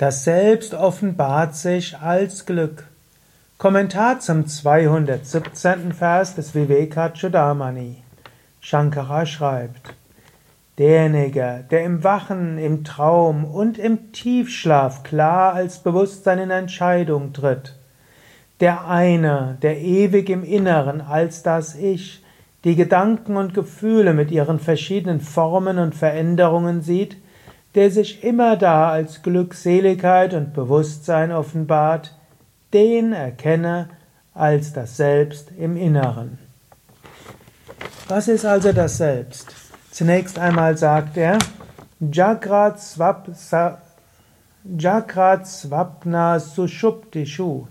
Das Selbst offenbart sich als Glück. Kommentar zum 217. Vers des Vivekachudamani. Shankara schreibt, Derjenige, der im Wachen, im Traum und im Tiefschlaf klar als Bewusstsein in Entscheidung tritt, der eine, der ewig im Inneren als das Ich, die Gedanken und Gefühle mit ihren verschiedenen Formen und Veränderungen sieht, der sich immer da als Glückseligkeit und Bewusstsein offenbart, den erkenne als das Selbst im Inneren. Was ist also das Selbst? Zunächst einmal sagt er, Jagrat Swapna Sushuptishu.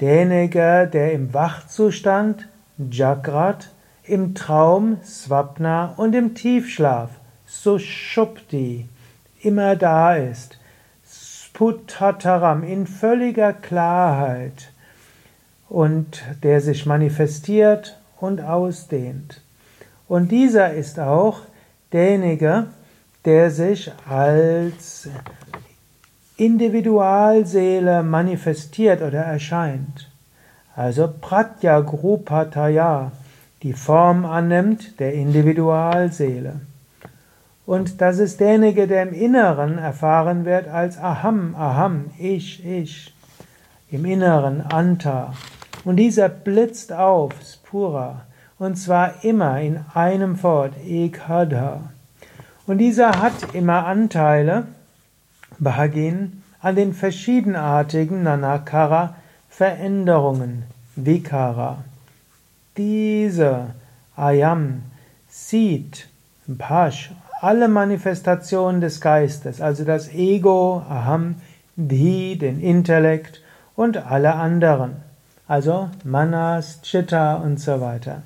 Derjenige, der im Wachzustand, Jagrat, im Traum, Swapna und im Tiefschlaf, Sushupti, immer da ist. Sputataram, in völliger Klarheit und der sich manifestiert und ausdehnt. Und dieser ist auch derjenige, der sich als Individualseele manifestiert oder erscheint. Also Pratya Grupataya, die Form annimmt der Individualseele. Und das ist derjenige, der im Inneren erfahren wird als Aham, Aham, ich, ich. Im Inneren Anta. Und dieser blitzt auf, Spura. Und zwar immer in einem Fort, Ekadha. Und dieser hat immer Anteile, Bhagin, an den verschiedenartigen Nanakara Veränderungen, Vikara. Diese Ayam sieht, Pash alle Manifestationen des Geistes, also das Ego, Aham, Dhi, den Intellekt und alle anderen, also Manas, Chitta und so weiter.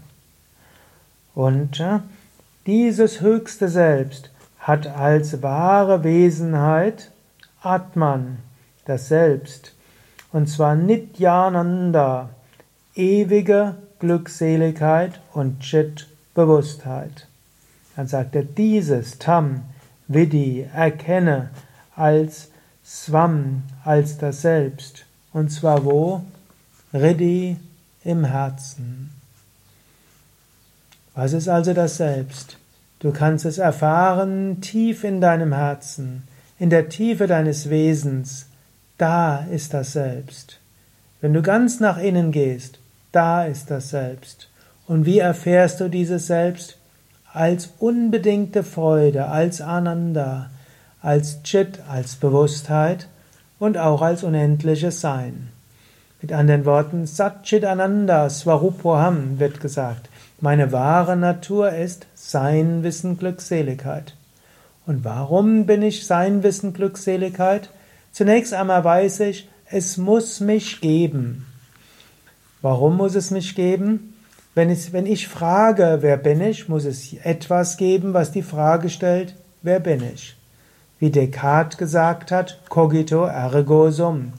Und äh, dieses höchste Selbst hat als wahre Wesenheit Atman, das Selbst, und zwar Nityananda, ewige Glückseligkeit und Chit, Bewusstheit. Dann sagt er, dieses Tam, Vidi, erkenne als Swam, als das Selbst. Und zwar wo? Riddhi im Herzen. Was ist also das Selbst? Du kannst es erfahren tief in deinem Herzen, in der Tiefe deines Wesens. Da ist das Selbst. Wenn du ganz nach innen gehst, da ist das Selbst. Und wie erfährst du dieses Selbst? Als unbedingte Freude, als Ananda, als Chit, als Bewusstheit und auch als unendliches Sein. Mit anderen Worten, Satchit Ananda Swarupoham wird gesagt. Meine wahre Natur ist Sein, Wissen, Glückseligkeit. Und warum bin ich Sein, Wissen, Glückseligkeit? Zunächst einmal weiß ich, es muss mich geben. Warum muss es mich geben? Wenn, es, wenn ich frage, wer bin ich, muss es etwas geben, was die Frage stellt, wer bin ich? Wie Descartes gesagt hat, cogito ergo sum.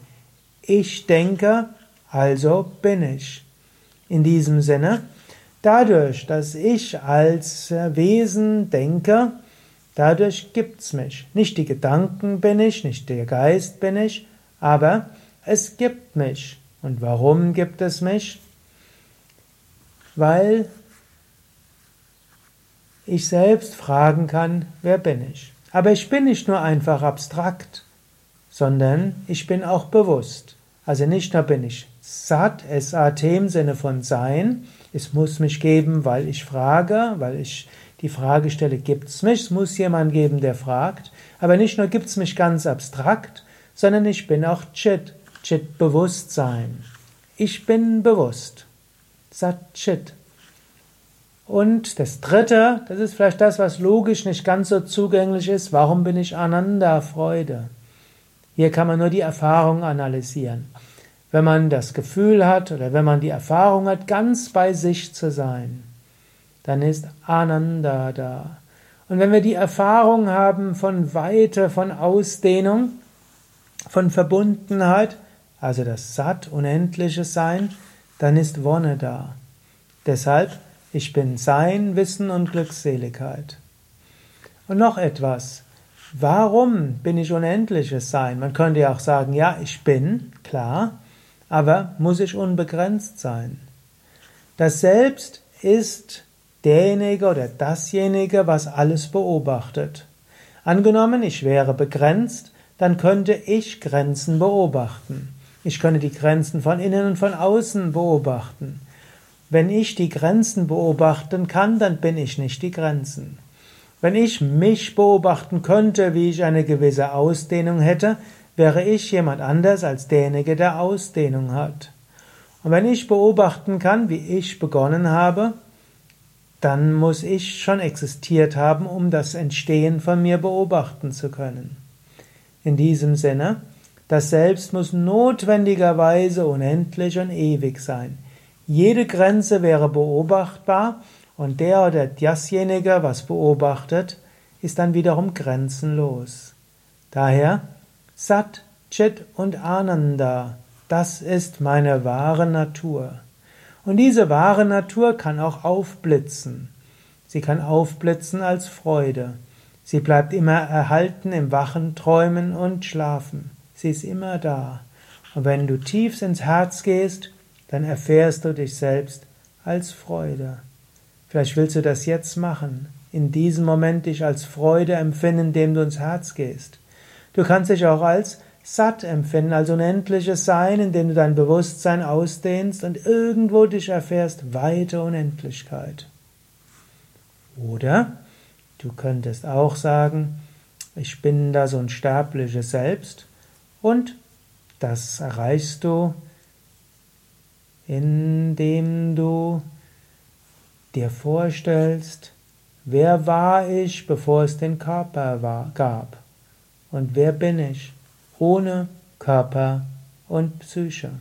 Ich denke, also bin ich. In diesem Sinne, dadurch, dass ich als Wesen denke, dadurch gibt's mich. Nicht die Gedanken bin ich, nicht der Geist bin ich, aber es gibt mich. Und warum gibt es mich? Weil ich selbst fragen kann, wer bin ich. Aber ich bin nicht nur einfach abstrakt, sondern ich bin auch bewusst. Also nicht nur bin ich Sat, S-A-T im Sinne von Sein, es muss mich geben, weil ich frage, weil ich die Frage stelle, gibt es mich? Es muss jemand geben, der fragt. Aber nicht nur gibt es mich ganz abstrakt, sondern ich bin auch Chit, Chit Bewusstsein. Ich bin bewusst. Satchit. Und das dritte, das ist vielleicht das, was logisch nicht ganz so zugänglich ist. Warum bin ich Ananda Freude? Hier kann man nur die Erfahrung analysieren. Wenn man das Gefühl hat oder wenn man die Erfahrung hat, ganz bei sich zu sein, dann ist Ananda da. Und wenn wir die Erfahrung haben von Weite, von Ausdehnung, von Verbundenheit, also das Satt, unendliche Sein, dann ist Wonne da. Deshalb, ich bin Sein, Wissen und Glückseligkeit. Und noch etwas. Warum bin ich unendliches Sein? Man könnte ja auch sagen, ja, ich bin, klar, aber muss ich unbegrenzt sein? Das Selbst ist derjenige oder dasjenige, was alles beobachtet. Angenommen, ich wäre begrenzt, dann könnte ich Grenzen beobachten. Ich könnte die Grenzen von innen und von außen beobachten. Wenn ich die Grenzen beobachten kann, dann bin ich nicht die Grenzen. Wenn ich mich beobachten könnte, wie ich eine gewisse Ausdehnung hätte, wäre ich jemand anders als derjenige, der Ausdehnung hat. Und wenn ich beobachten kann, wie ich begonnen habe, dann muss ich schon existiert haben, um das Entstehen von mir beobachten zu können. In diesem Sinne, das Selbst muss notwendigerweise unendlich und ewig sein. Jede Grenze wäre beobachtbar und der oder dasjenige, was beobachtet, ist dann wiederum grenzenlos. Daher Sat, Chit und Ananda, das ist meine wahre Natur. Und diese wahre Natur kann auch aufblitzen. Sie kann aufblitzen als Freude. Sie bleibt immer erhalten im Wachen, Träumen und Schlafen. Sie ist immer da. Und wenn du tief ins Herz gehst, dann erfährst du dich selbst als Freude. Vielleicht willst du das jetzt machen, in diesem Moment dich als Freude empfinden, indem du ins Herz gehst. Du kannst dich auch als satt empfinden, als unendliches Sein, indem du dein Bewusstsein ausdehnst und irgendwo dich erfährst weite Unendlichkeit. Oder du könntest auch sagen, ich bin das unsterbliche Selbst und das erreichst du, indem du dir vorstellst, wer war ich, bevor es den Körper war, gab und wer bin ich ohne Körper und Psyche.